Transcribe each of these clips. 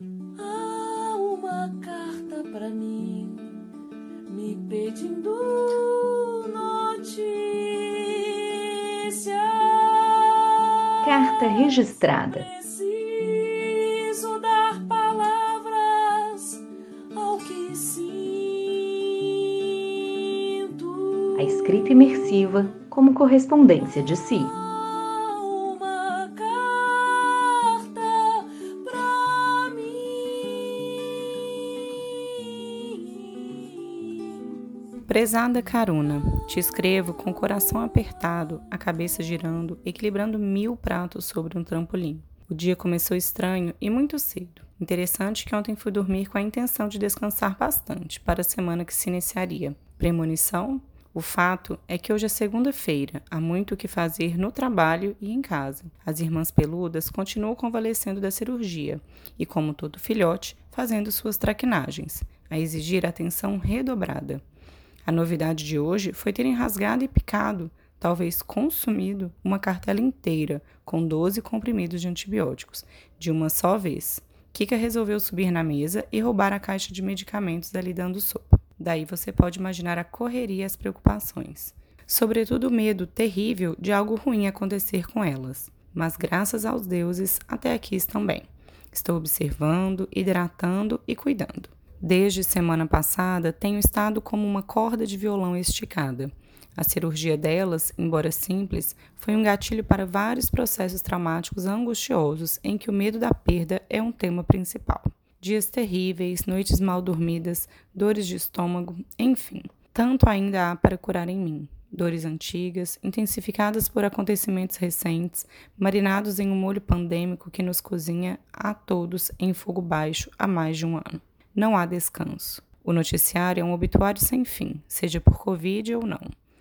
Há uma carta para mim me pedindo notícia. Carta registrada. Preciso dar palavras ao que sinto. A escrita imersiva como correspondência de si. Prezada Caruna, te escrevo com o coração apertado, a cabeça girando, equilibrando mil pratos sobre um trampolim. O dia começou estranho e muito cedo. Interessante que ontem fui dormir com a intenção de descansar bastante para a semana que se iniciaria. Premonição? O fato é que hoje é segunda-feira, há muito o que fazer no trabalho e em casa. As irmãs peludas continuam convalescendo da cirurgia e, como todo filhote, fazendo suas traquinagens, a exigir atenção redobrada. A novidade de hoje foi terem rasgado e picado, talvez consumido, uma cartela inteira com 12 comprimidos de antibióticos, de uma só vez. Kika resolveu subir na mesa e roubar a caixa de medicamentos dali dando sopa. Daí você pode imaginar a correria e as preocupações. Sobretudo o medo terrível de algo ruim acontecer com elas. Mas graças aos deuses, até aqui estão bem. Estou observando, hidratando e cuidando. Desde semana passada, tenho estado como uma corda de violão esticada. A cirurgia delas, embora simples, foi um gatilho para vários processos traumáticos angustiosos em que o medo da perda é um tema principal. Dias terríveis, noites mal dormidas, dores de estômago, enfim. Tanto ainda há para curar em mim. Dores antigas, intensificadas por acontecimentos recentes, marinados em um molho pandêmico que nos cozinha a todos em fogo baixo há mais de um ano. Não há descanso. O noticiário é um obituário sem fim, seja por Covid ou não.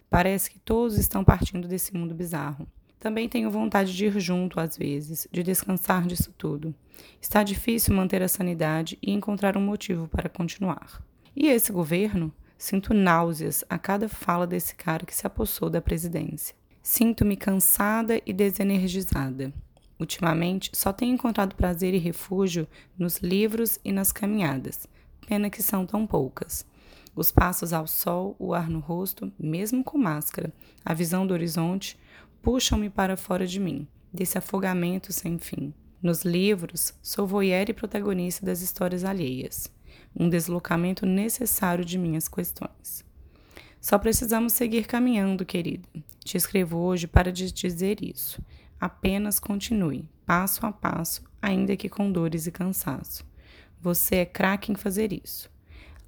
Parece que todos estão partindo desse mundo bizarro. Também tenho vontade de ir junto às vezes, de descansar disso tudo. Está difícil manter a sanidade e encontrar um motivo para continuar. E esse governo? Sinto náuseas a cada fala desse cara que se apossou da presidência. Sinto-me cansada e desenergizada. Ultimamente, só tenho encontrado prazer e refúgio nos livros e nas caminhadas. Pena que são tão poucas. Os passos ao sol, o ar no rosto, mesmo com máscara, a visão do horizonte, puxam-me para fora de mim, desse afogamento sem fim. Nos livros, sou voyeur e protagonista das histórias alheias, um deslocamento necessário de minhas questões. Só precisamos seguir caminhando, querida. Te escrevo hoje para te dizer isso. Apenas continue, passo a passo, ainda que com dores e cansaço. Você é craque em fazer isso.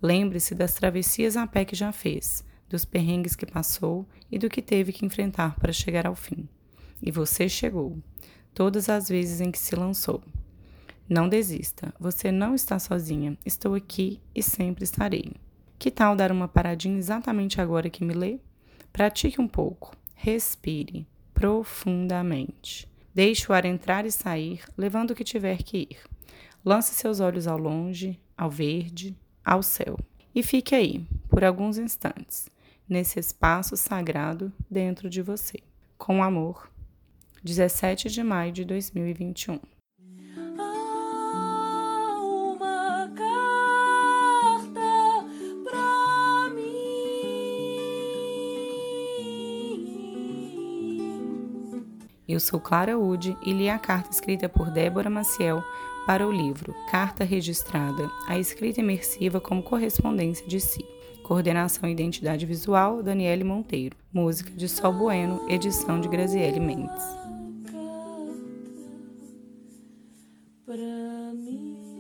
Lembre-se das travessias a pé que já fez, dos perrengues que passou e do que teve que enfrentar para chegar ao fim. E você chegou, todas as vezes em que se lançou. Não desista, você não está sozinha, estou aqui e sempre estarei. Que tal dar uma paradinha exatamente agora que me lê? Pratique um pouco, respire profundamente. Deixe o ar entrar e sair, levando o que tiver que ir. Lance seus olhos ao longe, ao verde, ao céu. E fique aí, por alguns instantes, nesse espaço sagrado dentro de você. Com amor, 17 de maio de 2021. Eu sou Clara Ude e li a carta escrita por Débora Maciel para o livro Carta Registrada, a escrita imersiva como correspondência de si. Coordenação e Identidade Visual, Daniele Monteiro. Música de Sol Bueno, edição de Graziele Mendes. Pra mim.